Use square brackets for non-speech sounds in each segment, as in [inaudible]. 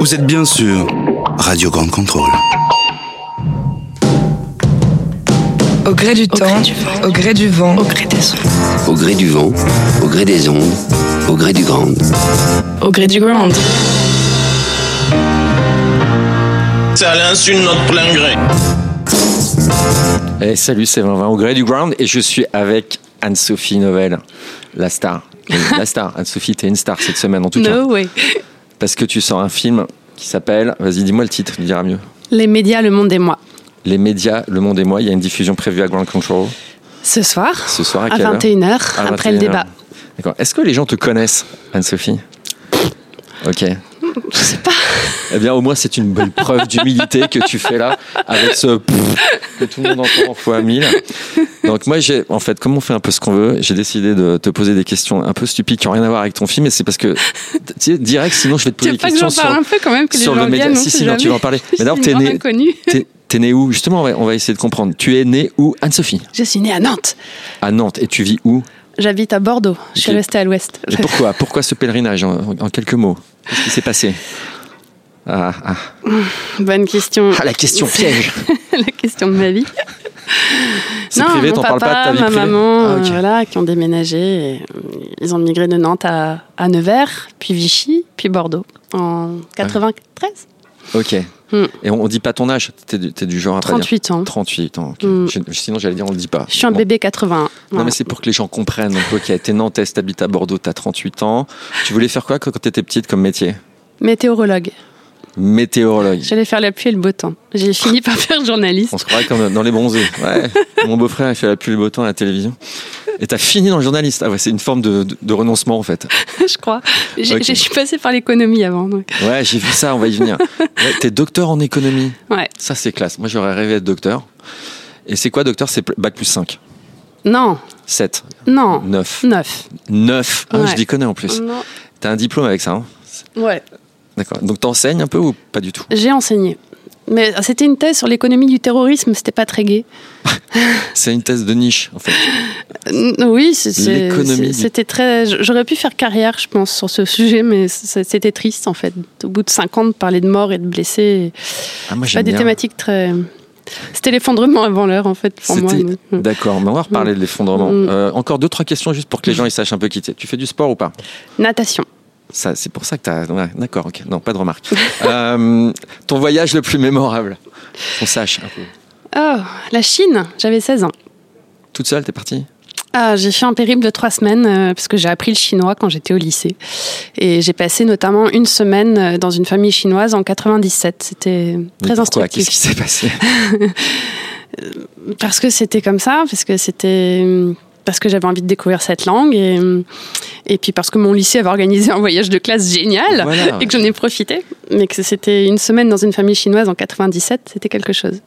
Vous êtes bien sûr Radio Grande Contrôle. Au gré du temps, au gré du vent, au gré des ondes. Au gré du vent, au gré des ondes, au gré du grand. Au gré du grand. C'est à l'insu de notre plein gré. Eh, salut, c'est 20 au gré du ground et je suis avec Anne-Sophie Novelle, la star. La star. [laughs] Anne-Sophie, t'es une star cette semaine en tout cas. No way. Parce que tu sors un film qui s'appelle, vas-y, dis-moi le titre, tu diras mieux. Les médias, le monde et moi. Les médias, Le Monde et moi. Il y a une diffusion prévue à Ground Control Ce soir, ce soir à, à quelle heure 21h, À après le 21h. débat. D'accord. Est-ce que les gens te connaissent, Anne-Sophie? Ok. Je sais pas. [laughs] Eh bien, au moins, c'est une belle preuve d'humilité que tu fais là, avec ce que tout le monde entend en fois mille. Donc, moi, j'ai, en fait, comme on fait un peu ce qu'on veut, j'ai décidé de te poser des questions un peu stupides qui n'ont rien à voir avec ton film, et c'est parce que, tu sais, direct, sinon, je vais te poser des questions sur, un peu quand même, que les sur gens le média. Si, si, non, tu vas en parler. [laughs] Mais d'abord, suis t'es né, t'es, né où? Justement, on va, on va essayer de comprendre. Tu es né où, Anne-Sophie Je suis née à Nantes. À Nantes. Et tu vis où? J'habite à Bordeaux. Je suis restée à l'ouest. Pourquoi? Pourquoi ce pèlerinage? En, en quelques mots Qu'est-ce qui s'est passé ah, ah. Bonne question. Ah, la question piège [laughs] la question de ma vie. [laughs] C'est non, privé, t'en parles pas de ta vie ma privée maman, Ah, ok. euh, voilà, qui ont déménagé. et, ils ont migré de Nantes à, à Nevers, puis Vichy, puis Bordeaux en 93. Ok. Hmm. Et on, on dit pas ton âge T'es du, t'es du genre à pas dire 38 ans. 38 ans. ok. Hmm. Je- sinon, j'allais dire, on le dit pas. Je suis un Bon. bébé 81. Non, Voilà. mais c'est pour que les gens comprennent. Donc, as été Nantes, t'habites à Bordeaux, t'as 38 ans. Tu voulais faire quoi quand quand t'étais petite comme métier? Météorologue. Météorologue. J'allais faire la pluie et le beau temps. J'ai fini par [laughs] faire journaliste. On se croirait comme dans les bronzés. Ouais. [laughs] Mon beau-frère, il fait la pluie et le beau temps à la télévision. Et t'as fini dans le journaliste. Ah ouais, c'est une forme de, de- de renoncement en fait. [laughs] je crois. Je suis passée par l'économie avant. donc. Ouais, j'ai vu ça, on va y venir. [laughs] Ouais, T'es docteur en économie. Ouais. Ça, c'est classe. Moi, j'aurais rêvé d'être docteur. Et c'est quoi, docteur? C'est bac plus 5. Non, 7, non. 9. 9. 9. Ah, Ouais. je déconne en plus. T'as un diplôme avec ça, hein Ouais. D'accord. Donc t'enseignes un peu ou pas du tout? J'ai enseigné. Mais c'était une thèse sur l'économie du terrorisme, c'était pas très gai. [laughs] C'est une thèse de niche, en fait. Oui, c'était très. J'aurais pu faire carrière, je pense, sur ce sujet, mais c'était triste en fait. Au bout de 5 ans, de parler de morts et de blessés, Ah, moi, pas des bien. thématiques très. C'était l'effondrement avant l'heure en fait pour moi. Mm. D'accord, mais on va reparler de l'effondrement. Mm. Euh, encore deux, trois questions juste pour que les gens ils sachent un peu qui t'es. Tu fais du sport ou pas? Natation. Ça, c'est pour ça que t'as. ouais, D'accord, ok. Non, pas de remarque. [laughs] Euh, ton voyage le plus mémorable Qu'on sache un peu. Oh, la Chine, j'avais 16 ans. Toute seule, t'es partie? Ah, j'ai fait un périple de trois semaines euh, parce que j'ai appris le chinois quand j'étais au lycée. Et j'ai passé notamment une semaine euh, dans une famille chinoise en 97. C'était très instructif. Qu'est-ce qui s'est passé? [laughs] Parce que c'était comme ça, parce que c'était parce que j'avais envie de découvrir cette langue et, et puis parce que mon lycée avait organisé un voyage de classe génial Voilà. et que j'en ai profité. Mais que c'était une semaine dans une famille chinoise en 97, c'était quelque chose.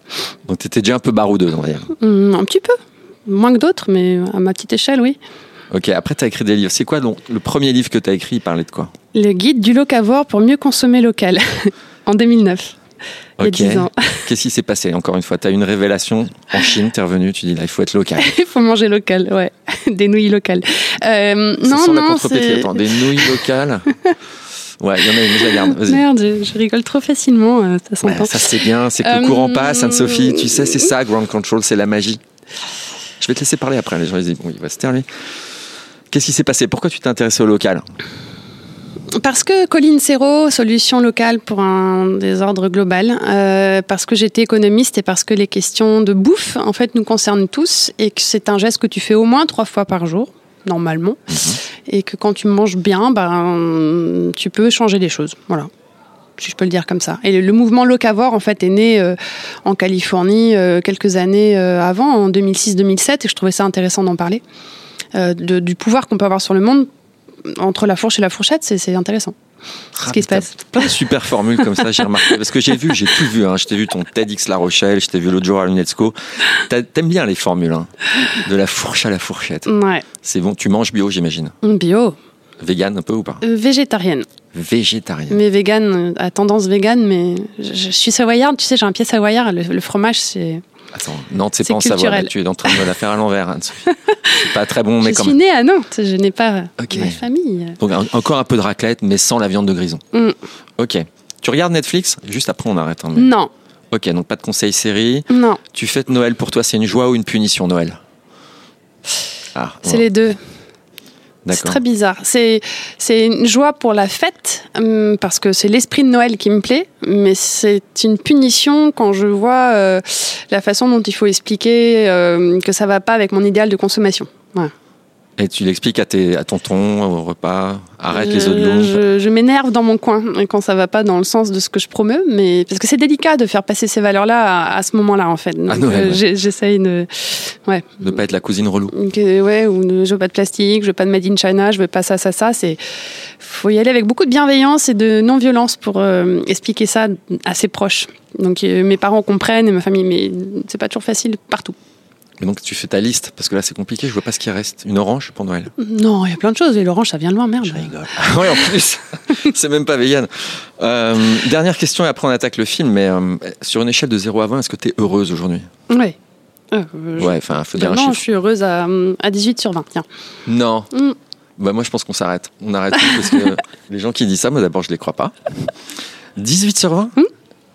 Donc t'étais déjà un peu baroudeuse, on va dire. Hum, un petit peu. Moins que d'autres, mais à ma petite échelle, oui. Ok, après t'as écrit des livres. C'est quoi donc, le premier livre que t'as écrit Il parlait de quoi? Le guide du locavore pour mieux consommer local, [laughs] en 2009, il y a Ok. 10 ans. [laughs] Qu'est-ce qui s'est passé Encore une fois, t'as eu une révélation en Chine, t'es revenu, tu dis là, il faut être local. [laughs] Il faut manger local, ouais. [laughs] Des nouilles locales. Euh, non, la non, c'est... Attends, des nouilles locales? Ouais, il y en a une, je la garde. Vas-y. Merde, je, je rigole trop facilement, euh, ça Ouais, ça c'est bien, c'est que le Euh, courant passe, Anne-Sophie. Tu sais, c'est ça, Ground Control, c'est la magie. Je vais te laisser parler après. Les gens ils disent, bon, il va se lui. Qu'est-ce qui s'est passé? Pourquoi tu t'es intéressé au local? Parce que Colline Serrault, solution locale pour un désordre global, euh, parce que j'étais économiste et parce que les questions de bouffe, en fait, nous concernent tous et que c'est un geste que tu fais au moins trois fois par jour, normalement, et que quand tu manges bien, ben, tu peux changer les choses. Voilà. Si je peux le dire comme ça. Et le, le mouvement locavore, en fait, est né euh, en Californie euh, quelques années euh, avant, en 2006-2007, et je trouvais ça intéressant d'en parler. De- du pouvoir qu'on peut avoir sur le monde entre la fourche et la fourchette, c'est- intéressant. Ce qui se Ah, passe. super formules comme ça, j'ai remarqué. Parce que j'ai vu, j'ai tout vu. Hein. Je t'ai vu ton TEDx La Rochelle, je t'ai vu l'autre jour à l'UNESCO. T'aimes bien les formules, hein. de la fourche à la fourchette. Ouais. C'est bon, tu manges bio, j'imagine. Bio. Vegan un peu ou pas? Euh, végétarienne. Végétarienne. Mais vegan, euh, à tendance vegan, mais je, je suis savoyarde, tu sais, j'ai un pied savoyard, le, le fromage, c'est. Attends, Nantes, c'est pas en Savoie. Tu es en train de la faire à l'envers. C'est pas très bon, mais je quand suis même. née à Nantes, je n'ai pas Ok. ma famille. Donc encore un peu de raclette, mais sans la viande de grison. Mm. Ok. Tu regardes Netflix? Juste après, on arrête. hein, mais- Non, Ok, donc pas de conseils série. non, Tu fêtes Noël pour toi, c'est une joie ou une punition Noël? Ah, c'est les deux. C'est très bizarre. C'est c'est une joie pour la fête hum, parce que c'est l'esprit de Noël qui me plaît, mais c'est une punition quand je vois euh, la façon dont il faut expliquer euh, que ça va pas avec mon idéal de consommation. Voilà. Et tu l'expliques à, tes, à tonton au repas, arrête les je, autres loups. Je, je m'énerve dans mon coin quand ça va pas dans le sens de ce que je promeux, mais parce que c'est délicat de faire passer ces valeurs-là à, à ce moment-là en fait. Donc, ouais. j'ai- j'essaye de, ouais, De pas être la cousine relou. que- ouais, ou ne- je veux pas de plastique, je veux pas de made in China, je veux pas ça, ça, ça. C'est, faut y aller avec beaucoup de bienveillance et de non-violence pour euh, expliquer ça à ses proches. Donc euh, mes parents comprennent et ma famille, mais c'est pas toujours facile partout. Et donc tu fais ta liste, parce que là c'est compliqué, je vois pas ce qui reste. Une orange pour Noël. Non, il y a plein de choses. Et l'orange, ça vient de loin, merde. Ah [laughs] ouais, en plus, [laughs] c'est même pas vegan. Euh, dernière question et après on attaque le film, mais euh, sur une échelle de 0 à 20, est-ce que tu es heureuse aujourd'hui? Ouais. Euh, je- Ouais, enfin, faut dire un non, je chiffre. suis heureuse à, à 18 sur 20. Tiens. Non. Mm. Bah moi je pense qu'on s'arrête. On arrête parce que [laughs] les gens qui disent ça, moi d'abord je les crois pas. 18 sur 20 Mm.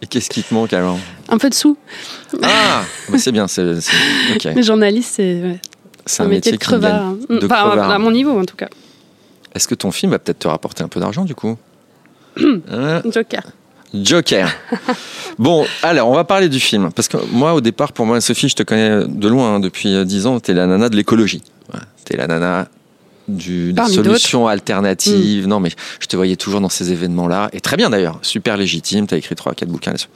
Et qu'est-ce qui te manque alors Un peu de sous. Ah bah, C'est bien, c'est c'est- ok. [laughs] Les journalistes, c'est ouais, C'est un, métier de qui gagne. crevard. hein. de Enfin, crevard. à mon niveau, en tout cas. Est-ce que ton film va peut-être te rapporter un peu d'argent du coup [clears throat] Hein Joker. Joker. [laughs] Bon, alors on va parler du film. Parce que moi, au départ, pour moi, Sophie, je te connais de loin, hein, depuis euh, 10 ans, t'es la nana de l'écologie. Ouais, t'es la nana du, des solutions alternatives. Non, mais je te voyais toujours dans ces événements-là. Et très bien d'ailleurs, super légitime, t'as écrit 3-4 bouquins là-dessus.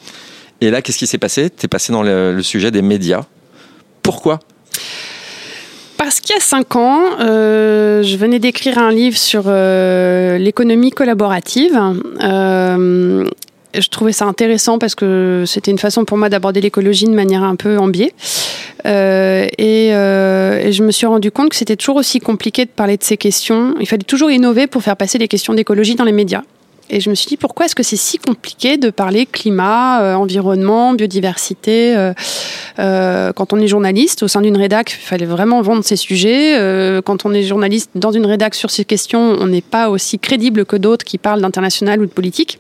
Et là, qu'est-ce qui s'est passé? T'es passé dans le, le sujet des médias. Pourquoi? Parce qu'il y a cinq ans, euh, je venais d'écrire un livre sur euh, l'économie collaborative. Euh, je trouvais ça intéressant parce que c'était une façon pour moi d'aborder l'écologie de manière un peu en biais. Euh, et, euh, et je me suis rendu compte que c'était toujours aussi compliqué de parler de ces questions. Il fallait toujours innover pour faire passer les questions d'écologie dans les médias. Et je me suis dit, pourquoi est-ce que c'est si compliqué de parler climat, euh, environnement, biodiversité Quand on est journaliste au sein d'une rédac, il fallait vraiment vendre ces sujets. Quand on est journaliste dans une rédac sur ces questions, on n'est pas aussi crédible que d'autres qui parlent d'international ou de politique.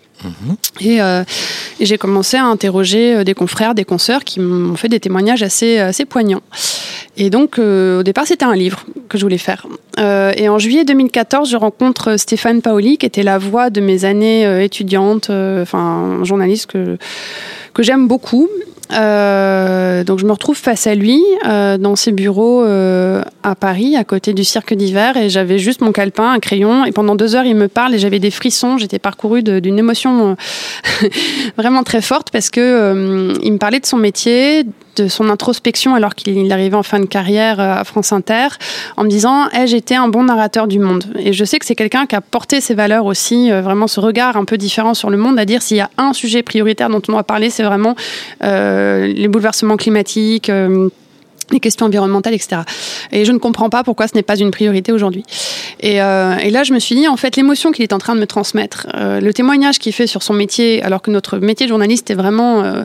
Et, euh, et j'ai commencé à interroger euh, des confrères, des consoeurs qui m'ont fait des témoignages assez, assez poignants. Et donc, euh, au départ, c'était un livre que je voulais faire. Euh, et en juillet 2014, je rencontre Stéphane Paoli, qui était la voix de mes années euh, étudiantes, euh, enfin, journaliste que, que j'aime beaucoup. Euh, donc je me retrouve face à lui euh, dans ses bureaux euh, à Paris, à côté du cirque d'hiver, et j'avais juste mon calepin, un crayon, et pendant deux heures il me parle et j'avais des frissons. J'étais parcourue d'une émotion euh, [laughs] vraiment très forte parce que euh, il me parlait de son métier, de son introspection alors qu'il arrivait en fin de carrière euh, à France Inter, en me disant ai-je été un bon narrateur du monde Et je sais que c'est quelqu'un qui a porté ses valeurs aussi, euh, vraiment ce regard un peu différent sur le monde, à dire s'il y a un sujet prioritaire dont on doit parler, c'est vraiment euh, les bouleversements climatiques. Les questions environnementales, etc. Et je ne comprends pas pourquoi ce n'est pas une priorité aujourd'hui. Et, euh, et là, je me suis dit, en fait, l'émotion qu'il est en train de me transmettre, euh, le témoignage qu'il fait sur son métier, alors que notre métier de journaliste est vraiment euh,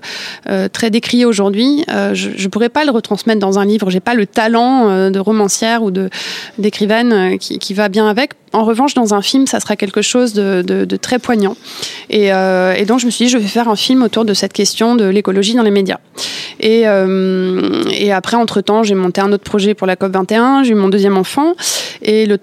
euh, très décrié aujourd'hui, euh, je ne pourrais pas le retransmettre dans un livre. J'ai pas le talent euh, de romancière ou de d'écrivaine qui, qui va bien avec. En revanche, dans un film, ça sera quelque chose de, très poignant. Et, euh, et donc, je me suis dit, je vais faire un film autour de cette question de l'écologie dans les médias. Et, euh, et après, entre-temps, j'ai monté un autre projet pour la COP21, j'ai eu mon deuxième enfant, et le,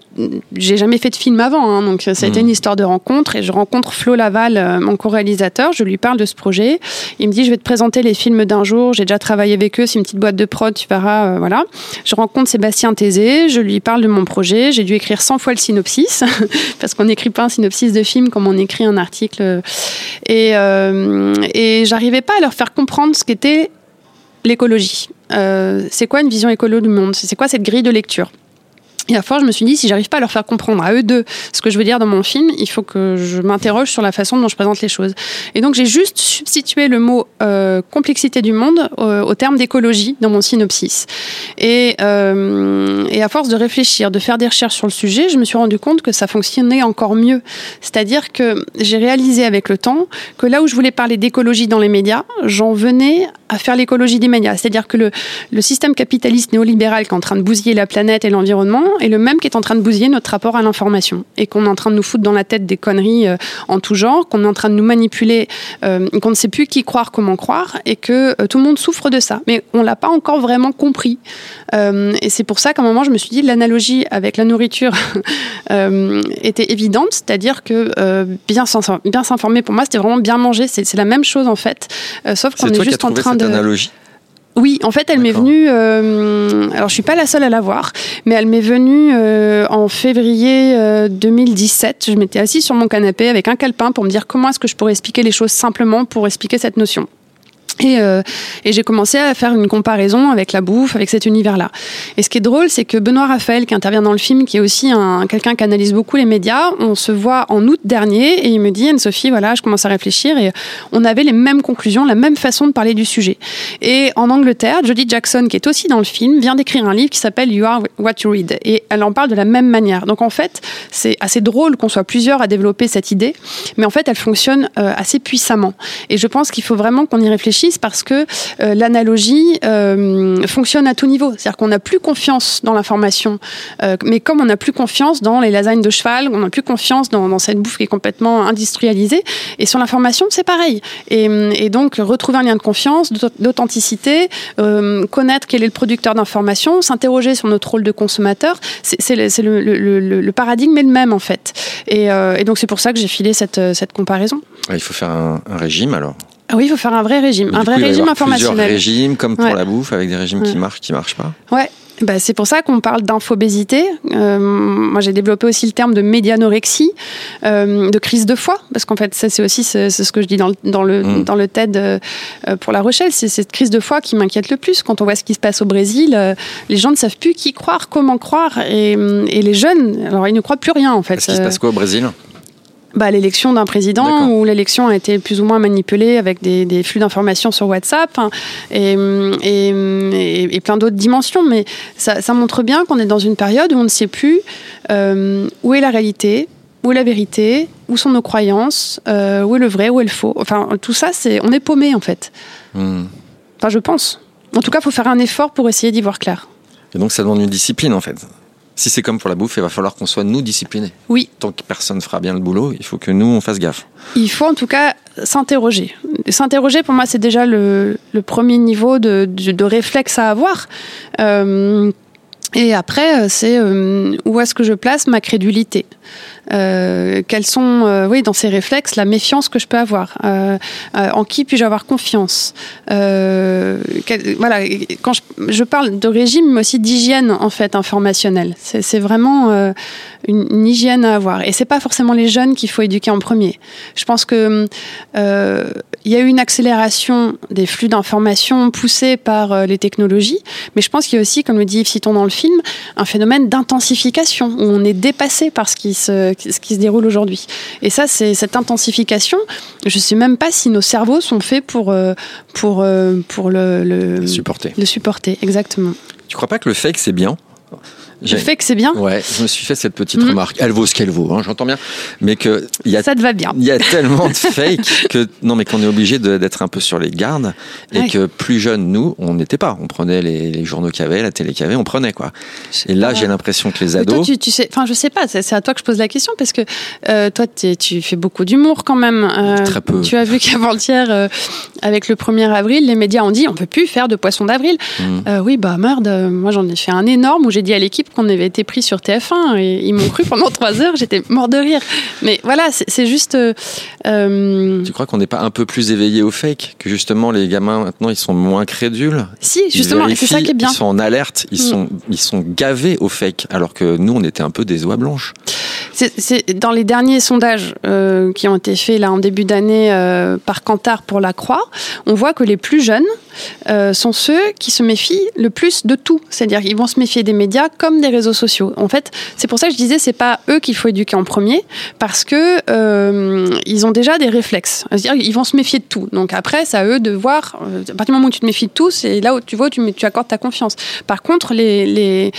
j'ai jamais fait de film avant, hein, donc ça a été Mhm. une histoire de rencontre, et je rencontre Flo Laval, euh, mon co-réalisateur, je lui parle de ce projet, il me dit, je vais te présenter les films d'un jour, j'ai déjà travaillé avec eux, c'est une petite boîte de prod, tu verras, euh, voilà. Je rencontre Sébastien Tézé, je lui parle de mon projet, j'ai dû écrire 100 fois le synopsis, [laughs] parce qu'on n'écrit pas un synopsis de film comme on écrit un article, et, euh, et j'arrivais pas à leur faire comprendre ce qu'était l'écologie. Euh, c'est quoi une vision écolo du monde? C'est quoi cette grille de lecture? Et à force, je me suis dit, si j'arrive pas à leur faire comprendre à eux deux ce que je veux dire dans mon film, il faut que je m'interroge sur la façon dont je présente les choses. Et donc, j'ai juste substitué le mot euh, complexité du monde euh, au terme d'écologie dans mon synopsis. Et, euh, et à force de réfléchir, de faire des recherches sur le sujet, je me suis rendu compte que ça fonctionnait encore mieux. C'est-à-dire que j'ai réalisé avec le temps que là où je voulais parler d'écologie dans les médias, j'en venais à faire l'écologie des médias. C'est-à-dire que le, le système capitaliste néolibéral qui est en train de bousiller la planète et l'environnement est le même qui est en train de bousiller notre rapport à l'information et qu'on est en train de nous foutre dans la tête des conneries euh, en tout genre, qu'on est en train de nous manipuler, euh, qu'on ne sait plus qui croire, comment croire et que euh, tout le monde souffre de ça. Mais on l'a pas encore vraiment compris. Et c'est pour ça qu'à un moment, je me suis dit l'analogie avec la nourriture [laughs] était évidente, c'est-à-dire que bien s'informer pour moi, c'était vraiment bien manger. C'est la même chose en fait, sauf qu'on est, est juste en train de. Analogie oui, en fait, elle m'est venue. Euh, alors, je suis pas la seule à la voir, mais elle m'est venue euh, en février euh, 2017. Je m'étais assise sur mon canapé avec un calepin pour me dire comment est-ce que je pourrais expliquer les choses simplement pour expliquer cette notion. Et, euh, et j'ai commencé à faire une comparaison avec la bouffe, avec cet univers-là. Et ce qui est drôle, c'est que Benoît Raphaël, qui intervient dans le film, qui est aussi un, quelqu'un qui analyse beaucoup les médias, on se voit en août dernier et il me dit, Anne-Sophie, voilà, je commence à réfléchir et on avait les mêmes conclusions, la même façon de parler du sujet. Et en Angleterre, Jodie Jackson, qui est aussi dans le film, vient d'écrire un livre qui s'appelle You Are What You Read. Et elle en parle de la même manière. Donc en fait, c'est assez drôle qu'on soit plusieurs à développer cette idée, mais en fait, elle fonctionne euh, assez puissamment. Et je pense qu'il faut vraiment qu'on y réfléchisse parce que euh, l'analogie euh, fonctionne à tout niveau. C'est-à-dire qu'on n'a plus confiance dans l'information, euh, mais comme on n'a plus confiance dans les lasagnes de cheval, on n'a plus confiance dans, cette bouffe qui est complètement industrialisée. Et sur l'information, c'est pareil. Et, donc, retrouver un lien de confiance, d'authenticité, connaître quel est le producteur d'information, s'interroger sur notre rôle de consommateur, c'est le, paradigme est le même en fait. Et, donc, c'est pour ça que j'ai filé cette, comparaison. Il faut faire un, régime alors ah oui, il faut faire un vrai régime, Mais un vrai coup, régime informationnel. Plusieurs régimes, comme pour Ouais. la bouffe, avec des régimes qui marchent, qui marchent pas. Ouais. Bah, c'est pour ça qu'on parle d'infobésité. Euh, moi, j'ai développé aussi le terme de médianorexie, euh, de crise de foi, parce qu'en fait, ça, c'est aussi ce que je dis dans le, dans le, Mm. dans le TED euh, pour La Rochelle. C'est cette crise de foi qui m'inquiète le plus. Quand on voit ce qui se passe au Brésil, les gens ne savent plus qui croire, comment croire, et, et les jeunes, alors ils ne croient plus rien en fait. Est-ce qu'il se passe quoi au Brésil? Bah, l'élection d'un président où l'élection a été plus ou moins manipulée avec des, des flux d'informations sur WhatsApp hein, et, et, et- et plein d'autres dimensions. Mais ça, ça montre bien qu'on est dans une période où on ne sait plus euh, où est la réalité, où est la vérité, où sont nos croyances, euh, où est le vrai, où est le faux. Enfin, tout ça, c'est on est paumé en fait. Hmm. Enfin, je pense. En tout cas, il faut faire un effort pour essayer d'y voir clair. Et donc ça demande une discipline en fait. Si c'est comme pour la bouffe, il va falloir qu'on soit nous disciplinés. Oui, Tant que personne fera bien le boulot, il faut que nous on fasse gaffe. Il faut en tout cas s'interroger. S'interroger, pour moi, c'est déjà le, le premier niveau de, de, de réflexe à avoir. Euh, et après, euh, c'est euh, où est-ce que je place ma crédulité? Euh, Quels sont, euh, oui, dans ces réflexes, la méfiance que je peux avoir? Euh, euh, En qui puis-je avoir confiance? Quel- Voilà, quand je, je parle de régime, mais aussi d'hygiène, en fait, informationnelle. C'est vraiment une, une hygiène à avoir. Et c'est pas forcément les jeunes qu'il faut éduquer en premier. Je pense que il y a eu une accélération des flux d'informations poussés par euh, les technologies, mais je pense qu'il y a aussi, comme le dit Yves Citon dans le film, un phénomène d'intensification où on est dépassé par ce qui se, ce qui se déroule aujourd'hui. Et ça, c'est cette intensification. Je sais même pas si nos cerveaux sont faits pour euh, pour euh, pour le, le Supporter. le supporter. Exactement. Tu crois pas que le fake c'est bien? Je fais que c'est bien. Ouais, je me suis fait cette petite Mhm. remarque. Elle vaut ce qu'elle vaut, hein, j'entends bien. Mais que y a Ça te va bien. il y a [laughs] tellement de fake que non mais qu'on est obligé d'être un peu sur les gardes et Ouais. que plus jeunes nous on n'était pas on prenait les, les journaux qu'il y avait la télé qu'il y avait on prenait quoi et là j'ai l'impression que les Mais toi, ados tu, tu sais, enfin, je sais pas, c'est à toi que je pose la question parce que euh, toi, tu fais beaucoup d'humour quand même. Euh, Très peu. Tu as vu qu'avant-hier, euh, avec le 1er avril, les médias ont dit on peut plus faire de poisson d'avril. Euh, oui, bah merde, moi j'en ai fait un énorme où j'ai dit à l'équipe qu'on avait été pris sur TF1 et ils m'ont cru pendant [laughs] trois heures, j'étais mort de rire. Mais voilà, c'est juste. euh, euh, tu crois qu'on n'est pas un peu plus éveillé au fake que justement les gamins maintenant ils sont moins crédules? Si, justement, c'est ça qui est bien. ils sont en alerte ils Mm. sont ils sont gavés au fake alors que nous on était un peu des oies blanches C'est- dans les derniers sondages euh, qui ont été faits là en début d'année euh, par Kantar pour la Croix, on voit que les plus jeunes sont ceux qui se méfient le plus de tout. C'est-à-dire qu'ils vont se méfier des médias comme des réseaux sociaux. En fait, c'est pour ça que je disais, c'est pas eux qu'il faut éduquer en premier, parce que euh, ils ont déjà des réflexes. C'est-à-dire, ils vont se méfier de tout. Donc après, c'est à eux de voir. euh, À partir du moment où tu te méfies de tout, c'est là où tu vois, tu, accordes ta confiance. Par contre, les,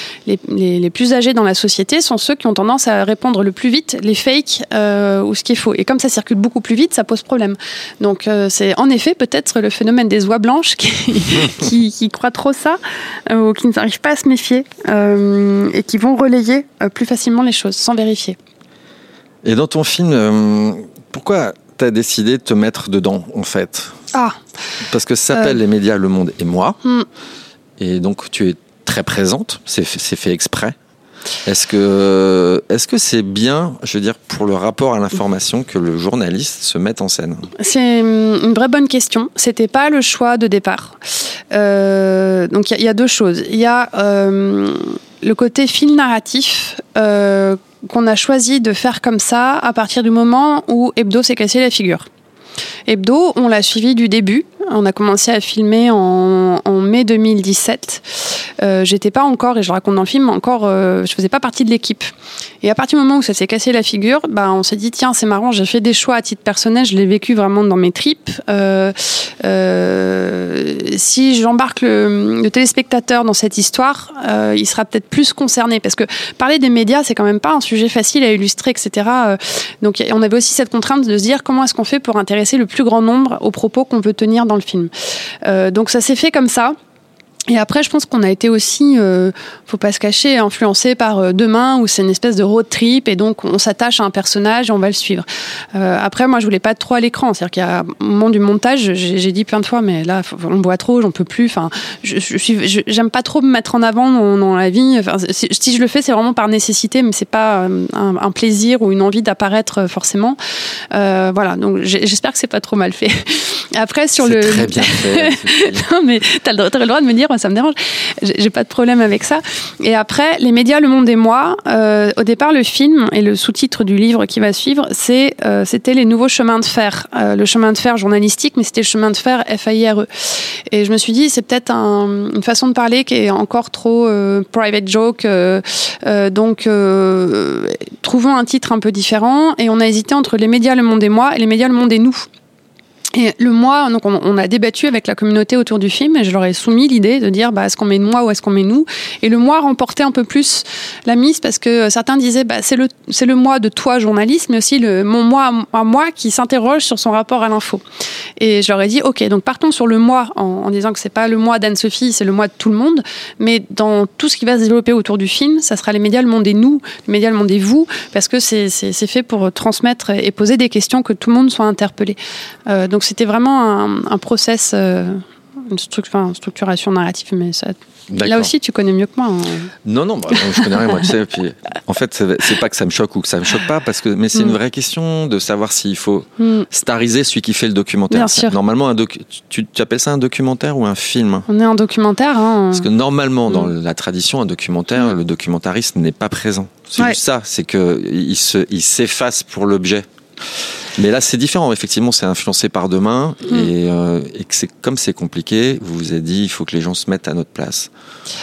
plus âgés dans la société sont ceux qui ont tendance à répondre le plus vite les fakes euh, ou ce qui est faux. Et comme ça circule beaucoup plus vite, ça pose problème. Donc c'est en effet peut-être le phénomène des oies blanches qui, [laughs] qui, croient trop ça ou qui n'arrivent pas à se méfier et qui vont relayer euh, plus facilement les choses sans vérifier. Et dans ton film, euh, pourquoi t'as décidé de te mettre dedans, en fait? Ah, Parce que ça s'appelle Euh. Les médias, le monde et moi. Hmm. Et donc, tu es très présente. C'est fait exprès. Est-ce que est-ce c'est bien, je veux dire, pour le rapport à l'information que le journaliste se mette en scène? C'est une vraie bonne question. C'était pas le choix de départ. Euh, donc il y, a- il y a deux choses. Il y a euh, le côté fil narratif euh, qu'on a choisi de faire comme ça à partir du moment où Hebdo s'est cassé la figure. Hebdo, on l'a suivi du début. On a commencé à filmer en, mai 2017. Euh, J'étais pas encore, et je raconte dans le film, encore, euh, je faisais pas partie de l'équipe. Et à partir du moment où ça s'est cassé la figure, bah, on s'est dit tiens c'est marrant, j'ai fait des choix à titre personnel, je l'ai vécu vraiment dans mes tripes. Euh, si j'embarque le, le téléspectateur dans cette histoire, il sera peut-être plus concerné parce que parler des médias c'est quand même pas un sujet facile à illustrer, etc. Donc on avait aussi cette contrainte de se dire comment est-ce qu'on fait pour intéresser le plus grand nombre aux propos qu'on peut tenir dans le film. Euh, donc ça s'est fait comme ça. Et après, je pense qu'on a été aussi, euh, faut pas se cacher, influencé par euh, Demain, où c'est une espèce de road trip, et donc on s'attache à un personnage et on va le suivre. Euh, après, moi, je voulais pas trop à l'écran, c'est-à-dire qu'il y a au moment du montage, j'ai j'ai dit plein de fois, mais là, faut- on boit trop, j'en peux plus. Enfin, je, je suis, j'aime pas trop me mettre en avant dans, dans la vie. Enfin, si, je le fais, c'est vraiment par nécessité, mais c'est pas euh, un, un plaisir ou une envie d'apparaître euh, forcément. Euh, voilà, donc j'espère que c'est pas trop mal fait. [laughs] Après, sur C'est le très bien fait. [laughs] non, mais t'as le, t'as le droit de me dire, ça me dérange. J'ai pas de problème avec ça. Et après, les médias, le monde et moi. euh, au départ, le film et le sous-titre du livre qui va suivre, euh, c'était les nouveaux chemins de fer. Euh, le chemin de fer journalistique, mais c'était le chemin de fer F-A-I-R-E. Et je me suis dit, c'est peut-être un- une façon de parler qui est encore trop private joke. donc, trouvons un titre un peu différent. Et on a hésité entre les médias, le monde et moi, et les médias, le monde et nous. Et le moi, donc on, a débattu avec la communauté autour du film et je leur ai soumis l'idée de dire bah, est-ce qu'on met moi ou est-ce qu'on met nous? Et le moi remportait un peu plus la mise parce que certains disaient bah, c'est le, c'est le moi de toi journaliste mais aussi le, mon moi à moi qui s'interroge sur son rapport à l'info. Et je leur ai dit ok donc partons sur le moi en, disant que c'est pas le moi d'Anne-Sophie c'est le moi de tout le monde mais dans tout ce qui va se développer autour du film ça sera les médias le monde et nous les médias le monde et vous parce que c'est, c'est, c'est fait pour transmettre et poser des questions que tout le monde soit interpellé. Euh, donc c'était vraiment un, un process, euh, une stru- enfin, une structuration narrative, mais ça, là aussi tu connais mieux que moi. hein. Non, non, bah, non, je connais rien, moi, tu sais. Puis, en fait, c'est pas que ça me choque ou que ça me choque pas, parce que, mais c'est une Mm. vraie question de savoir s'il faut Hmm. stariser celui qui fait le documentaire. Bien sûr. Normalement, un docu- tu, tu appelles ça un documentaire ou un film? On est un documentaire. Hein. Parce que normalement, dans Mm. la tradition, un documentaire, le documentariste n'est pas présent. C'est Ouais. juste ça, c'est que il se, il s'efface pour l'objet. Mais là, c'est différent. Effectivement, c'est influencé par demain Mm. et, euh, et que c'est comme c'est compliqué. Vous vous êtes dit, il faut que les gens se mettent à notre place.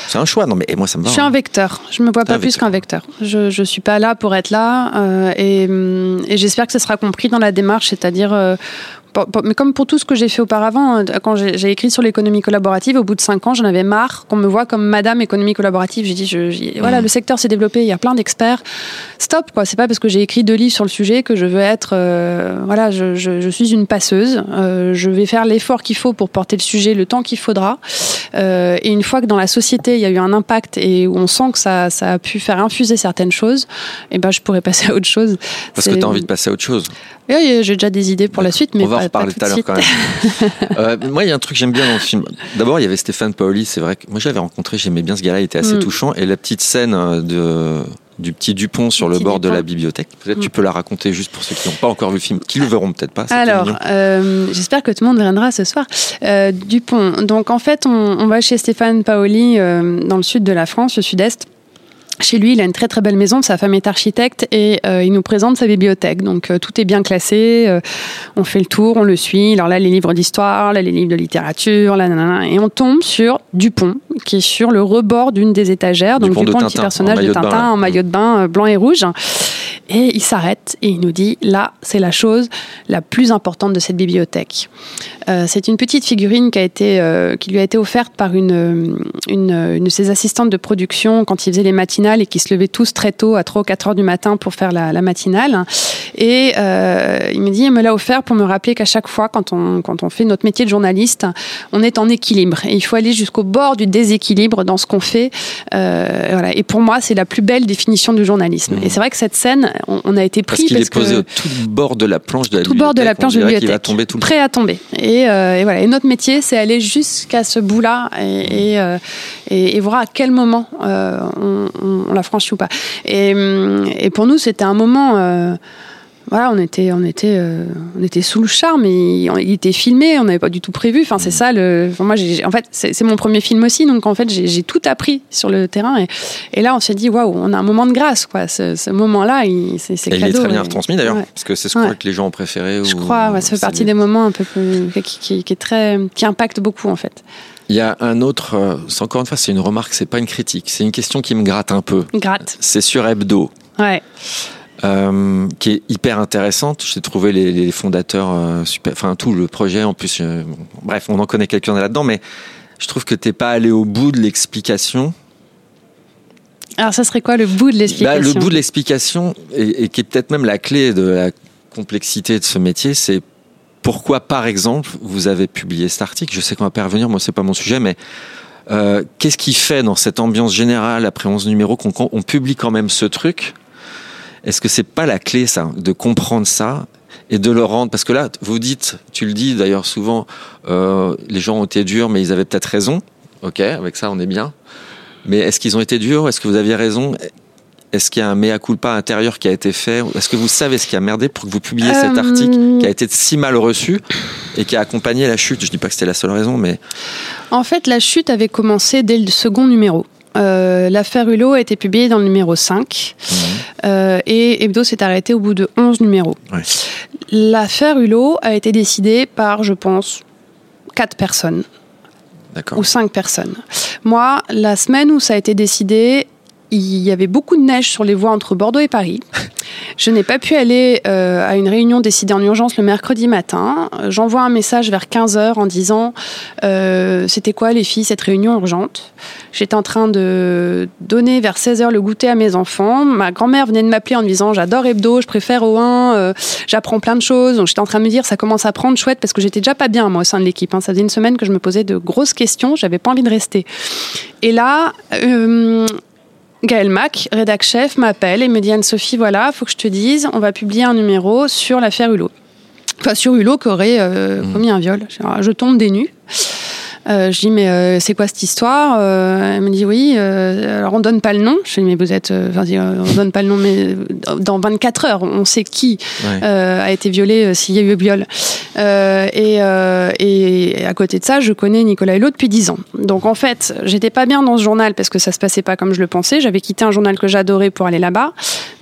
C'est un choix. Non, mais et moi, ça me va. Je suis hein. un vecteur. Je me vois pas plus qu'un vecteur. Je je suis pas là pour être là euh, et, et j'espère que ça sera compris dans la démarche, c'est-à-dire. Pour- pour- mais comme pour tout ce que j'ai fait auparavant, euh, quand j'ai écrit sur l'économie collaborative, au bout de cinq ans, j'en avais marre qu'on me voit comme Madame économie collaborative. J'ai dit, je, voilà, Mm. le secteur s'est développé, il y a plein d'experts. Stop, quoi. C'est pas parce que j'ai écrit deux livres sur le sujet que je veux être, euh, voilà, je suis une passeuse. Euh, je vais faire l'effort qu'il faut pour porter le sujet le temps qu'il faudra. Euh, et une fois que dans la société il y a eu un impact et où on sent que ça, ça a pu faire infuser certaines choses, et ben je pourrais passer à autre chose. Parce que tu as envie de passer à autre chose. Oui, oui, j'ai déjà des idées pour la suite, mais On va pas, reparler tout à l'heure quand même. [laughs] Euh, moi, il y a un truc que j'aime bien dans le film. D'abord, il y avait Stéphane Paoli. C'est vrai que moi, je l'avais rencontré. J'aimais bien ce gars-là. Il était assez Mm. touchant. Et la petite scène euh, de du petit Dupont sur Le bord de la bibliothèque. Peut-être Mm. tu peux la raconter juste pour ceux qui n'ont pas encore vu le film, qui le verront peut-être pas. Alors, euh, j'espère que tout le monde viendra ce soir. Euh, Dupont. Donc, en fait, on, on va chez Stéphane Paoli euh, dans le sud de la France, le sud-est. Chez lui, il a une très très belle maison, sa femme est architecte et euh, il nous présente sa bibliothèque. Donc euh, tout est bien classé, euh, on fait le tour, on le suit. Alors là, les livres d'histoire, là, les livres de littérature, là, nanana, et on tombe sur Dupont, qui est sur le rebord d'une des étagères. Donc Dupont de le petit personnage de Tintin en maillot de bain euh, blanc et rouge. Et il s'arrête et il nous dit là, c'est la chose la plus importante de cette bibliothèque. Euh, c'est une petite figurine qui, a été, euh, qui lui a été offerte par une, euh, une, une de ses assistantes de production quand il faisait les matinales et qui se levaient tous très tôt à 3 ou 4 heures du matin pour faire la, la matinale. Et euh, il me dit, il me l'a offert pour me rappeler qu'à chaque fois, quand on, quand on fait notre métier de journaliste, on est en équilibre. Et il faut aller jusqu'au bord du déséquilibre dans ce qu'on fait. Euh, voilà. Et pour moi, c'est la plus belle définition du journalisme. Et c'est vrai que cette scène, on, on a été Parce pris qu'il parce, est posé que au tout bord de la planche de la tout bord de la planche de la bibliothèque. Il va tomber tout le prêt à tomber. Et, euh, et voilà. Et notre métier, c'est aller jusqu'à ce bout-là et, et, et- et voir à quel moment euh, on, on- on l'a franchi ou pas. Et, et pour nous, c'était un moment. euh, voilà, on était, on était, euh, on était sous le charme. Il, il était filmé, on n'avait pas du tout prévu. Enfin, c'est ça. Le, enfin, moi, j'ai- en fait, c'est mon premier film aussi, donc en fait, j'ai tout appris sur le terrain. Et, et là, on s'est dit, waouh, on a un moment de grâce, quoi. Ce, ce moment-là, c'est c'est il est très bien Et- retransmis d'ailleurs, ouais. parce que c'est ce Ouais. que les gens ont préféré. Je ou- crois, ouais, ça fait partie des moments un peu plus, qui, qui, qui est très, qui impacte beaucoup en fait. Il y a un autre, euh, c'est encore une fois, c'est une remarque, c'est pas une critique, c'est une question qui me gratte un peu. Gratte. C'est sur Hebdo, Ouais. euh, qui est hyper intéressante. J'ai trouvé les, les fondateurs euh, super, enfin tout le projet en plus. euh, bon, bref, on en connaît quelqu'un là-dedans, mais je trouve que t'es pas allé au bout de l'explication. Alors ça serait quoi le bout de Bah, l'explication? le bout de l'explication, et, et qui est peut-être même la clé de la complexité de ce métier, c'est pourquoi, par exemple, vous avez publié cet article. Je sais qu'on va pas revenir, moi, c'est pas mon sujet, mais euh, qu'est-ce qui fait dans cette ambiance générale, après 11 numéros, qu'on qu'on- on publie quand même ce truc? Est-ce que c'est pas la clé, ça, de comprendre ça et de le rendre? Parce que là, vous dites, tu le dis d'ailleurs souvent, euh, les gens ont été durs, mais ils avaient peut-être raison. Ok, avec ça, on est bien. Mais est-ce qu'ils ont été durs? Est-ce que vous aviez raison? Est-ce qu'il y a un mea culpa intérieur qui a été fait Est-ce que vous savez ce qui a merdé pour que vous publiez cet Euh, article qui a été si mal reçu et qui a accompagné la chute? Je dis pas que c'était la seule raison, mais En fait, la chute avait commencé dès le second numéro. Euh, L'affaire Hulot a été publiée dans le numéro 5 euh, et Hebdo s'est arrêté au bout de 11 numéros. Ouais. L'affaire Hulot a été décidée par, je pense, quatre personnes. d'accord. ou cinq personnes. Moi, la semaine où ça a été décidé, il y avait beaucoup de neige sur les voies entre Bordeaux et Paris. Je n'ai pas pu aller euh, à une réunion décidée en urgence le mercredi matin. J'envoie un message vers 15h en disant euh, c'était quoi les filles cette réunion urgente? J'étais en train de donner vers 16h le goûter à mes enfants. Ma grand-mère venait de m'appeler en me disant j'adore Hebdo, je préfère au 1, euh, j'apprends plein de choses. Donc j'étais en train de me dire ça commence à prendre chouette parce que j'étais déjà pas bien moi au sein de l'équipe. hein. Ça faisait une semaine que je me posais de grosses questions, j'avais pas envie de rester. Et là, Gaël Mac, rédac chef, m'appelle et me dit Anne-Sophie, voilà, faut que je te dise, on va publier un numéro sur l'affaire Hulot. Enfin, sur Hulot qui aurait euh, commis un viol. Je- Je tombe des nues. Euh, je dis mais euh, c'est quoi cette histoire? Euh, Elle me dit oui. euh, alors on donne pas le nom. Je dis mais vous êtes, euh, enfin, euh, on donne pas le nom, mais dans 24 heures on sait qui Ouais. euh, a été violé euh, s'il y a eu viol. Euh, et, euh, et à côté de ça, je connais Nicolas Hulot depuis 10 ans. Donc en fait, j'étais pas bien dans ce journal parce que ça se passait pas comme je le pensais. J'avais quitté un journal que j'adorais pour aller là-bas.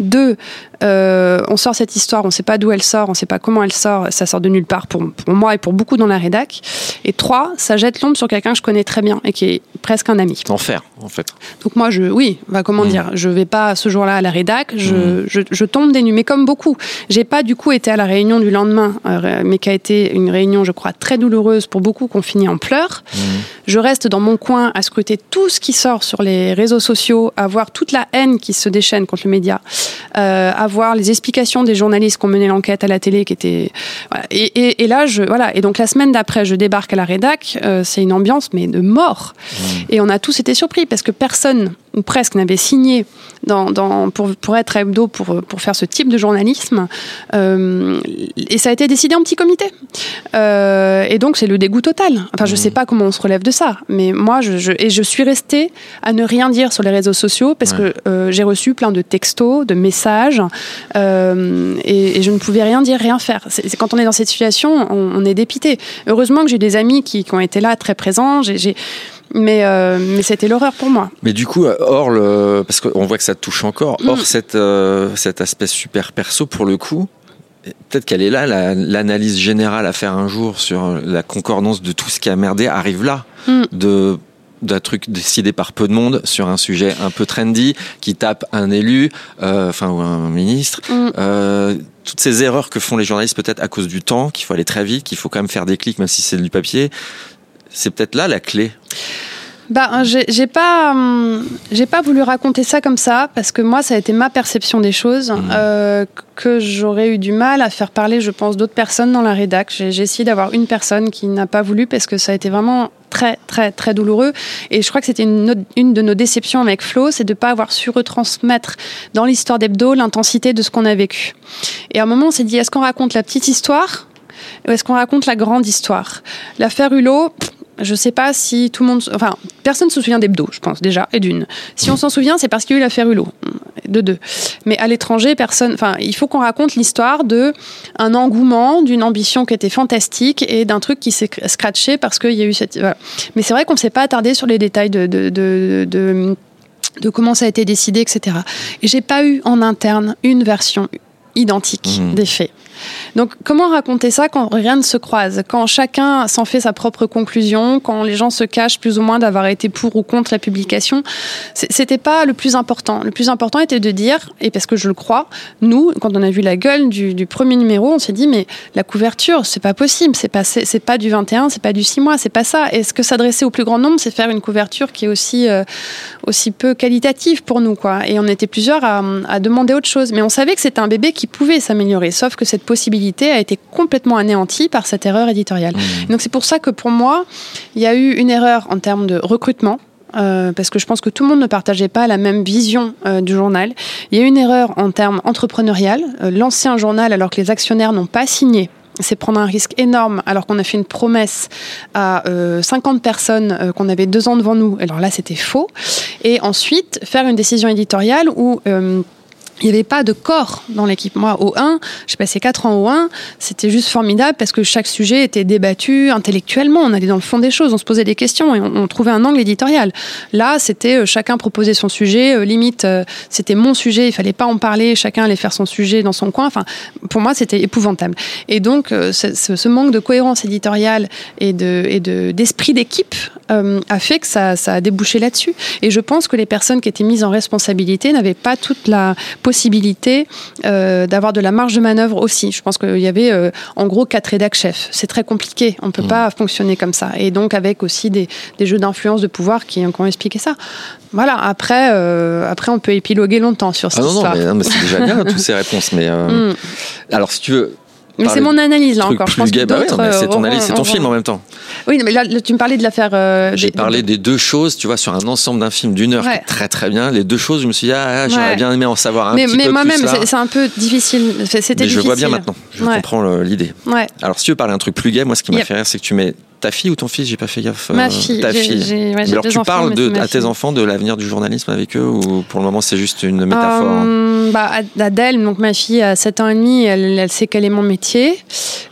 Deux, euh, on sort cette histoire, on sait pas d'où elle sort, on sait pas comment elle sort, ça sort de nulle part pour, pour moi et pour beaucoup dans la rédac. Et trois, ça jette l'ombre sur quelqu'un que je connais très bien et qui est presque un ami. L'enfer, en fait. Donc moi, je, oui, bah, comment Mm. dire, je vais pas ce jour-là à la rédac, je, Mm. je, je tombe des nues, mais comme beaucoup. J'ai pas du coup été à la réunion du lendemain, euh, mais qui a été une réunion, je crois, très douloureuse pour beaucoup, qu'on finit en pleurs. Mm. Je reste dans mon coin à scruter tout ce qui sort sur les réseaux sociaux, à voir toute la haine qui se déchaîne contre le média, euh, à voir les explications des journalistes qui ont mené l'enquête à la télé, qui étaient voilà. et, et, et là, je voilà. Et donc la semaine d'après, je débarque à la rédac. euh, c'est une ambiance mais de mort. Et on a tous été surpris parce que personne ou presque n'avait signé dans, dans, pour, pour être à hebdo, pour, pour faire ce type de journalisme. Euh, et ça a été décidé en petit comité. Euh, et donc c'est le dégoût total. Enfin, je sais pas comment on se relève de ça, mais moi, je, je, et je suis restée à ne rien dire sur les réseaux sociaux parce Ouais. que euh, j'ai reçu plein de textos, de messages, et, et je ne pouvais rien dire, rien faire. C'est quand on est dans cette situation, on, on est dépité. Heureusement que j'ai des amis qui, qui ont été là, très présents. J'ai Mais, euh, mais c'était l'horreur pour moi. Mais du coup, hors le, parce qu'on voit que ça te touche encore, hors cette, euh, cet aspect super perso pour le coup, peut-être qu'elle est là, la- l'analyse générale à faire un jour sur la concordance de tout ce qui a merdé arrive là, Mm. de d'un truc décidé par peu de monde sur un sujet un peu trendy qui tape un élu, euh, enfin ou un ministre. Mm. Euh, toutes ces erreurs que font les journalistes peut-être à cause du temps, qu'il faut aller très vite, qu'il faut quand même faire des clics même si c'est du papier. C'est peut-être là la clé. Bah, j'ai j'ai pas, hum, j'ai pas voulu raconter ça comme ça parce que moi, ça a été ma perception des choses Mhm. euh, que j'aurais eu du mal à faire parler, je pense, d'autres personnes dans la rédac. J'ai essayé d'avoir une personne qui n'a pas voulu parce que ça a été vraiment très, très, très douloureux. Et je crois que c'était une, une de nos déceptions avec Flo, c'est de pas avoir su retransmettre dans l'histoire d'Hebdo l'intensité de ce qu'on a vécu. Et à un moment, on s'est dit, est-ce qu'on raconte la petite histoire ou est-ce qu'on raconte la grande histoire? L'affaire Hulot, pff, je sais pas si tout le monde. Enfin, personne se souvient d'Hebdo, je pense, déjà, et d'une. Si on s'en souvient, c'est parce qu'il y a eu l'affaire Hulot, de deux. Mais à l'étranger, personne. Enfin, il faut qu'on raconte l'histoire de un engouement, d'une ambition qui était fantastique et d'un truc qui s'est scratché parce qu'il y a eu cette. voilà. Mais c'est vrai qu'on ne s'est pas attardé sur les détails de- de- de- de de comment ça a été décidé, etc. Et j'ai pas eu en interne une version identique Mhm. des faits. Donc, comment raconter ça quand rien ne se croise, quand chacun s'en fait sa propre conclusion, quand les gens se cachent plus ou moins d'avoir été pour ou contre la publication? C'était pas le plus important. Le plus important était de dire, et parce que je le crois, nous, quand on a vu la gueule du, premier numéro, on s'est dit mais la couverture, c'est pas possible, c'est pas c'est pas du 21, c'est pas du 6 mois, c'est pas ça. Est-ce que s'adresser au plus grand nombre, c'est faire une couverture qui est aussi euh, aussi peu qualitative pour nous quoi? Et on était plusieurs à, à demander autre chose, mais on savait que c'était un bébé qui pouvait s'améliorer, sauf que cette possibilité a été complètement anéantie par cette erreur éditoriale. Donc c'est pour ça que pour moi, il y a eu une erreur en termes de recrutement. euh, parce que je pense que tout le monde ne partageait pas la même vision euh, du journal. Il y a eu une erreur en termes entrepreneurial. Euh, lancer un journal alors que les actionnaires n'ont pas signé, c'est prendre un risque énorme alors qu'on a fait une promesse à euh, 50 personnes euh, qu'on avait deux ans devant nous. Alors là, c'était faux. Et ensuite, faire une décision éditoriale où... euh, il n'y avait pas de corps dans l'équipe. Moi, au 1, j'ai passé 4 ans au 1, c'était juste formidable parce que chaque sujet était débattu intellectuellement. On allait dans le fond des choses, on se posait des questions et on, trouvait un angle éditorial. Là, c'était euh, chacun proposait son sujet, euh, limite, euh, c'était mon sujet, il fallait pas en parler, chacun allait faire son sujet dans son coin. Enfin, pour moi, c'était épouvantable. Et donc, ce, manque de cohérence éditoriale et de et de- d'esprit d'équipe a fait que ça, ça a débouché là-dessus. Et je pense que les personnes qui étaient mises en responsabilité n'avaient pas toute la possibilité euh, d'avoir de la marge de manœuvre aussi. Je pense qu'il y avait euh, en gros quatre rédac chefs. C'est très compliqué. On peut pas fonctionner comme ça. Et donc avec aussi des, des jeux d'influence de pouvoir qui, ont expliqué ça. Voilà. Après, euh, après on peut épiloguer longtemps sur cette Ah non, non, mais, c'est déjà bien [laughs] toutes ces réponses. Mais euh, Mm. alors, si tu veux. Mais c'est mon analyse là encore. Je pense que bah ouais, mais c'est ton euh, analyse, c'est ton film en même temps. Oui, mais là, tu me parlais de l'affaire. euh, J'ai parlé des deux choses, tu vois, sur un ensemble d'un film d'une heure, qui Ouais. est très très bien. Les deux choses, je me suis dit, ah, ah, j'aurais Ouais. bien aimé en savoir un mais petit mais peu moi-même, plus là. c'est c'est un peu difficile. C'était Mais je difficile. vois bien maintenant. Je comprends l'idée. Alors, si tu veux parler un truc plus gay, moi, ce qui m'a fait rire, c'est que tu mets ta fille ou ton fils, j'ai pas fait gaffe. Ma euh, fille. Ta fille. alors, tu enfants, parles de, à tes enfants de l'avenir du journalisme avec eux ou pour le moment c'est juste une métaphore hein Euh, bah, Ad- Adèle, donc ma fille a 7 ans et demi, elle, elle sait quel est mon métier.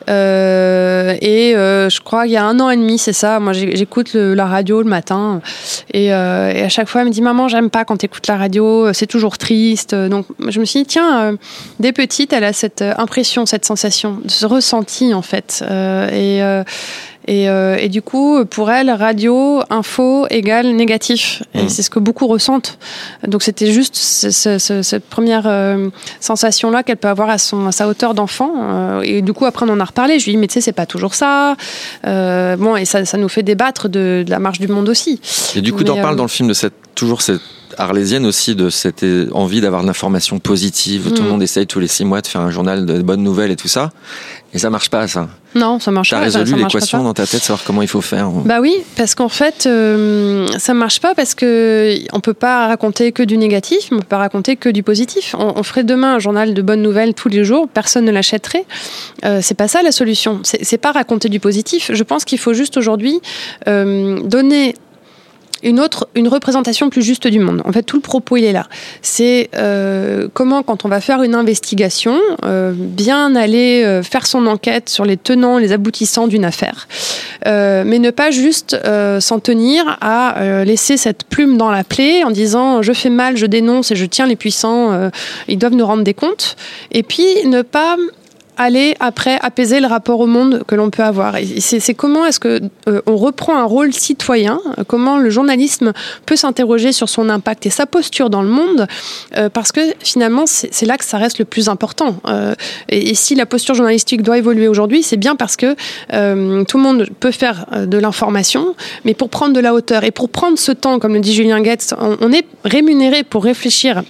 Euh, et euh, je crois qu'il y a un an et demi, c'est ça. Moi, j'écoute la radio le matin. Et, et à chaque fois, elle me dit Maman, j'aime pas quand tu écoutes la radio, c'est toujours triste. Donc, je me suis dit Tiens, dès petite, elle a cette impression, cette sensation, ce ressenti, en fait. Et. Euh, et, euh, et du coup, pour elle, radio, info égale négatif. Et Mm. c'est ce que beaucoup ressentent. Donc c'était juste ce- ce- ce- cette première euh, sensation-là qu'elle peut avoir à, son, à sa hauteur d'enfant. Euh, et du coup, après, on en a reparlé. Je lui ai dit, mais tu sais, c'est pas toujours ça. Bon, et ça, ça nous fait débattre de, de la marche du monde aussi. et du coup t'en parles dans le film de cette toujours cette arlésienne aussi de cette envie d'avoir de l'information positive tout le Mm. monde essaye tous les six mois de faire un journal de bonnes nouvelles et tout ça et ça marche pas ça Non, ça marche t'as pas. ça- résolu l'équation dans ta tête savoir comment il faut faire Bah oui, parce qu'en fait, euh, ça marche pas parce que on peut pas raconter que du négatif, on peut pas raconter que du positif. On, on ferait demain un journal de bonnes nouvelles tous les jours, personne ne l'achèterait. Euh, c'est pas ça la solution. C'est c'est pas raconter du positif. Je pense qu'il faut juste aujourd'hui euh, donner une autre, une représentation plus juste du monde. En fait, tout le propos, il est là. C'est euh, comment, quand on va faire une investigation, euh, bien aller euh, faire son enquête sur les tenants, les aboutissants d'une affaire. mais ne pas juste s'en tenir à laisser cette plume dans la plaie en disant je fais mal, je dénonce et je tiens les puissants, ils doivent nous rendre des comptes. Et puis ne pas aller après apaiser le rapport au monde que l'on peut avoir. C'est comment est-ce que euh, on reprend un rôle citoyen, comment le journalisme peut s'interroger sur son impact et sa posture dans le monde, euh, parce que finalement c'est là que ça reste le plus important. Euh, et, si la posture journalistique doit évoluer aujourd'hui, c'est bien parce que tout le monde peut faire de l'information, mais pour prendre de la hauteur et pour prendre ce temps, comme le dit Julien Goetz, on est rémunéré pour réfléchir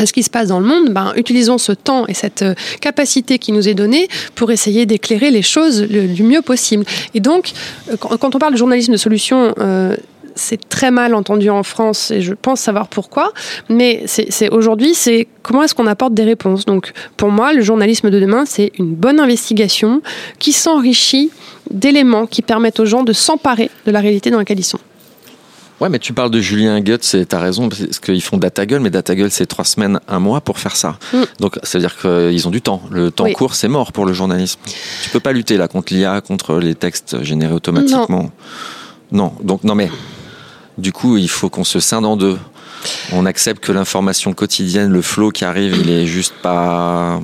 à ce qui se passe dans le monde, ben, utilisons ce temps et cette euh, capacité qui nous est donnée pour essayer d'éclairer les choses le, du mieux possible. Et donc, euh, quand, on parle de journalisme de solution, euh, c'est très mal entendu en France et je pense savoir pourquoi. Mais c'est- aujourd'hui, c'est comment est-ce qu'on apporte des réponses. Donc, pour moi, le journalisme de demain, c'est une bonne investigation qui s'enrichit d'éléments qui permettent aux gens de s'emparer de la réalité dans laquelle ils sont. Ouais, mais tu parles de Julien Guts et t'as raison, parce qu'ils font DataGull, mais DataGull, c'est trois semaines, un mois pour faire ça. Mm. Donc, ça veut dire qu'ils ont du temps. Le temps Oui. court, c'est mort pour le journalisme. Tu peux pas lutter là contre l'IA, contre les textes générés automatiquement. Non. Donc, non, mais du coup, il faut qu'on se scinde en deux. On accepte que l'information quotidienne, le flot qui arrive, il est juste pas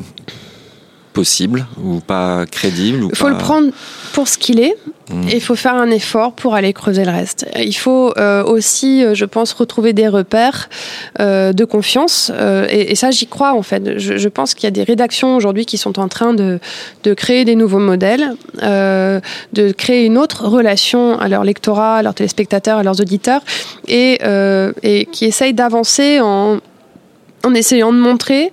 possible ou pas crédible. Il faut pas- le prendre pour ce qu'il est Mm. il faut faire un effort pour aller creuser le reste. Il faut euh, aussi, euh, je pense, retrouver des repères euh, de confiance euh, et, et ça, j'y crois en fait. Je, je pense qu'il y a des rédactions aujourd'hui qui sont en train de, de créer des nouveaux modèles, euh, de créer une autre relation à leur lectorat, à leurs téléspectateurs, à leurs auditeurs et, euh, et qui essayent d'avancer en en essayant de montrer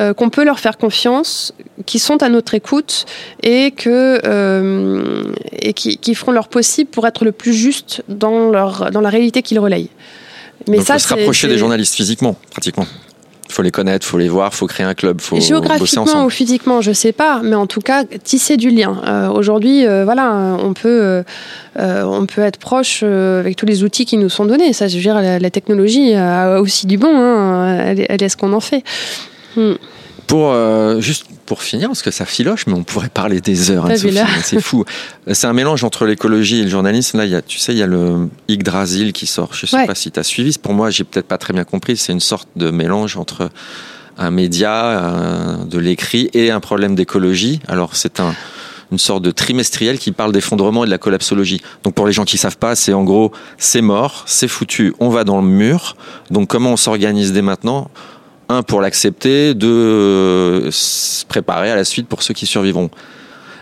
euh, qu'on peut leur faire confiance, qu'ils sont à notre écoute et que euh, et qui, qui feront leur possible pour être le plus juste dans leur dans la réalité qu'ils relayent. Mais Donc, ça, faut se rapprocher des journalistes physiquement, pratiquement. Il faut les connaître, faut les voir, faut créer un club, faut Géographiquement ou physiquement, je sais pas, mais en tout cas tisser du lien. Euh, Aujourd'hui, euh, voilà, on peut, euh, on peut être proche avec tous les outils qui nous sont donnés. Ça, je veux dire, la, la technologie a aussi du bon. Hein, elle, est- elle est ce qu'on en fait. Hmm. Pour juste pour finir, parce que ça filoche, mais on pourrait parler des heures. Là C'est fou. C'est un mélange entre l'écologie et le journalisme. Là, il y a, tu sais, il y a le Yggdrasil qui sort. Je sais Ouais. pas si tu as suivi. Pour moi, j'ai peut-être pas très bien compris. C'est une sorte de mélange entre un média, un- de l'écrit et un problème d'écologie. Alors, c'est un une sorte de trimestriel qui parle d'effondrement et de la collapsologie. Donc pour les gens qui savent pas, c'est en gros, c'est mort, c'est foutu, on va dans le mur. Donc comment on s'organise dès maintenant? Un pour l'accepter, deux se préparer à la suite pour ceux qui survivront.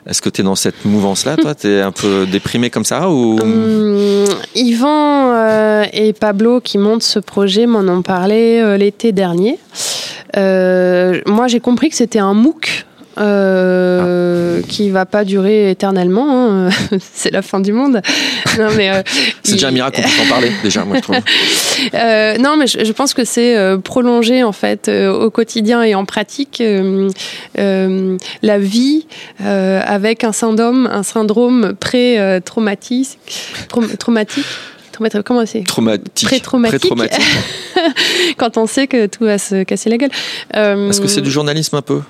Est-ce que tu es dans cette mouvance-là, toi? Tu es un peu déprimé comme ça ou? [laughs] Hum, Yvan euh, et Pablo qui montent ce projet m'en ont parlé euh, l'été dernier. Euh, moi, j'ai compris que c'était un MOOC. Euh, qui va pas durer éternellement, hein. [laughs] c'est la fin du monde. [laughs] Non mais euh, C'est il- déjà un miracle qu'on puisse en parler, déjà, moi je trouve. [laughs] euh, non, mais je, je pense que c'est euh, prolonger en fait au quotidien et en pratique la vie avec un syndrome, un syndrome pré-traumatique, traumatique. Traumati- Comment c'est? Traumatique. Pré-traumatique. Pré-traumatique. Quand on sait que tout va se casser la gueule. Euh, Est-ce que c'est du journalisme un peu?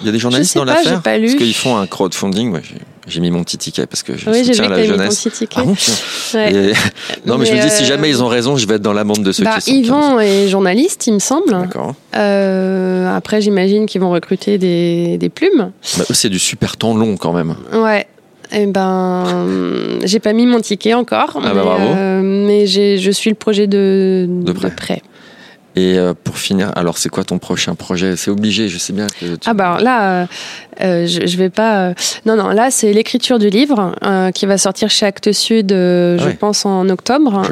Il y a des journalistes dans l'affaire. Parce qu'ils font un crowdfunding. Ouais, j'ai- mis mon petit ticket parce que je Oui, soutiens la t'avais mis ton jeunesse. petit. Ah. Ouais. Et- [laughs] Non, mais, je me dis, si euh, jamais ils ont raison, je vais être dans la bande de ceux bah, qui sont. Yvan est journaliste, il me semble. Euh, après, j'imagine qu'ils vont recruter des, des plumes. Bah, c'est du super temps long quand même. Ouais. Eh ben, j'ai pas mis mon ticket encore, Ah bah mais, bravo. euh, mais je suis le projet de, De près. Et euh, pour finir, alors c'est quoi ton prochain projet? C'est obligé, je sais bien que tu- Ah bah là, euh, euh, je, je vais pas. non non, là c'est l'écriture du livre euh, qui va sortir chez Actes Sud, euh, je pense en octobre.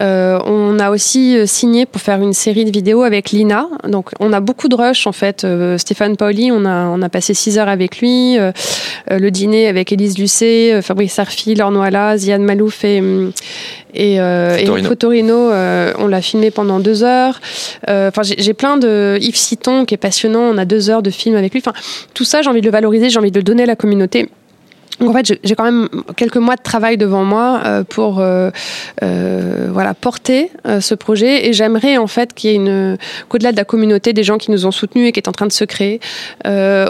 On a aussi signé pour faire une série de vidéos avec Lina. Donc on a beaucoup de rush en fait. Stéphane Pauli, on a on a passé six heures avec lui. Le dîner avec Élise Lucet, Fabrice Arfi, Laure Noala, Ziane Malouf et hum, et, euh, et Fotorino. Euh, on l'a filmé pendant deux heures. Euh, Enfin, j'ai j'ai plein de Yves Citon qui est passionnant. On a deux heures de film avec lui. Enfin, tout ça, j'ai envie de le valoriser, j'ai envie de le donner à la communauté. Donc en fait, j'ai quand même quelques mois de travail devant moi euh, pour euh, euh, voilà porter ce projet et j'aimerais en fait qu'il y ait une qu'au-delà de la communauté des gens qui nous ont soutenus et qui est en train de se créer,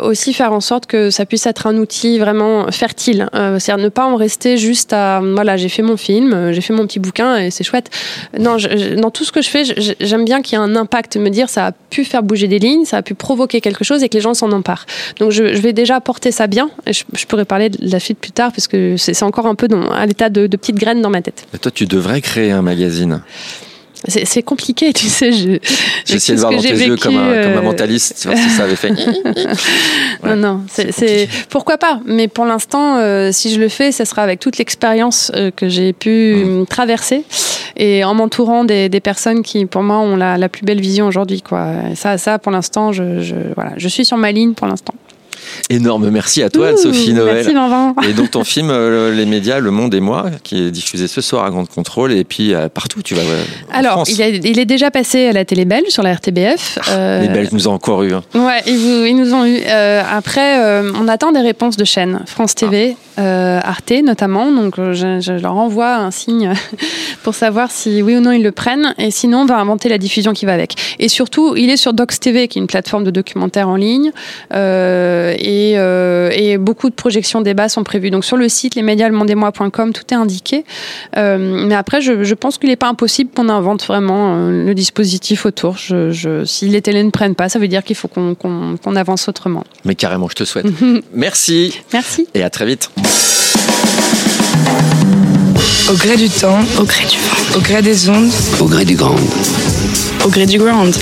aussi faire en sorte que ça puisse être un outil vraiment fertile. C'est-à-dire ne pas en rester juste à voilà j'ai fait mon film, j'ai fait mon petit bouquin et c'est chouette. Non, dans tout ce que je fais, j'aime bien qu'il y ait un impact, me dire ça a pu faire bouger des lignes, ça a pu provoquer quelque chose et que les gens s'en emparent. Donc je, vais déjà porter ça bien. Je, pourrais parler de suite plus tard parce que c'est encore un peu dans, à l'état de, de petites graines dans ma tête. Et toi, tu devrais créer un magazine. C'est compliqué, tu sais. Je, J'ai essayé de voir dans tes yeux comme un, comme un mentaliste, voir si ça avait fait. [laughs] Non, non, c'est pourquoi pas. Mais pour l'instant, euh, si je le fais, ce sera avec toute l'expérience euh, que j'ai pu Mmh. euh, traverser et en m'entourant des, des personnes qui, pour moi, ont la, la plus belle vision aujourd'hui. Quoi. Et ça, ça, pour l'instant, je, je, voilà, je suis sur ma ligne pour l'instant. Énorme merci à toi, Ouh, Sophie Noël. Merci. Et donc ton [laughs] film euh, Les médias, Le Monde et moi, qui est diffusé ce soir à Grande Contrôle et puis euh, partout, tu vas. euh, Alors, France. il, est- il est déjà passé à la télé belge sur la RTBF. Euh, Les Belges nous ont encore eu. hein. Ouais, ils, vous- ils nous ont eu. Après, on attend des réponses de chaînes. France TV, euh, Arte notamment. Donc, je, je leur envoie un signe [laughs] pour savoir si oui ou non ils le prennent. Et sinon, on va inventer la diffusion qui va avec. Et surtout, il est sur Docs TV, qui est une plateforme de documentaires en ligne. Euh, et, euh, et beaucoup de projections débats sont prévues. Donc, sur le site lesmédiaslemondesmoi.com, tout est indiqué. Euh, mais après, je, je pense qu'il n'est pas impossible qu'on invente vraiment euh, le dispositif autour. Je, je, si les télés ne prennent pas, ça veut dire qu'il faut qu'on qu'on- qu'on avance autrement. Mais carrément, je te souhaite. [laughs] Merci Merci. et à très vite. Au gré du temps, au gré du vent, au gré des ondes, Au gré du grand. au gré du ground.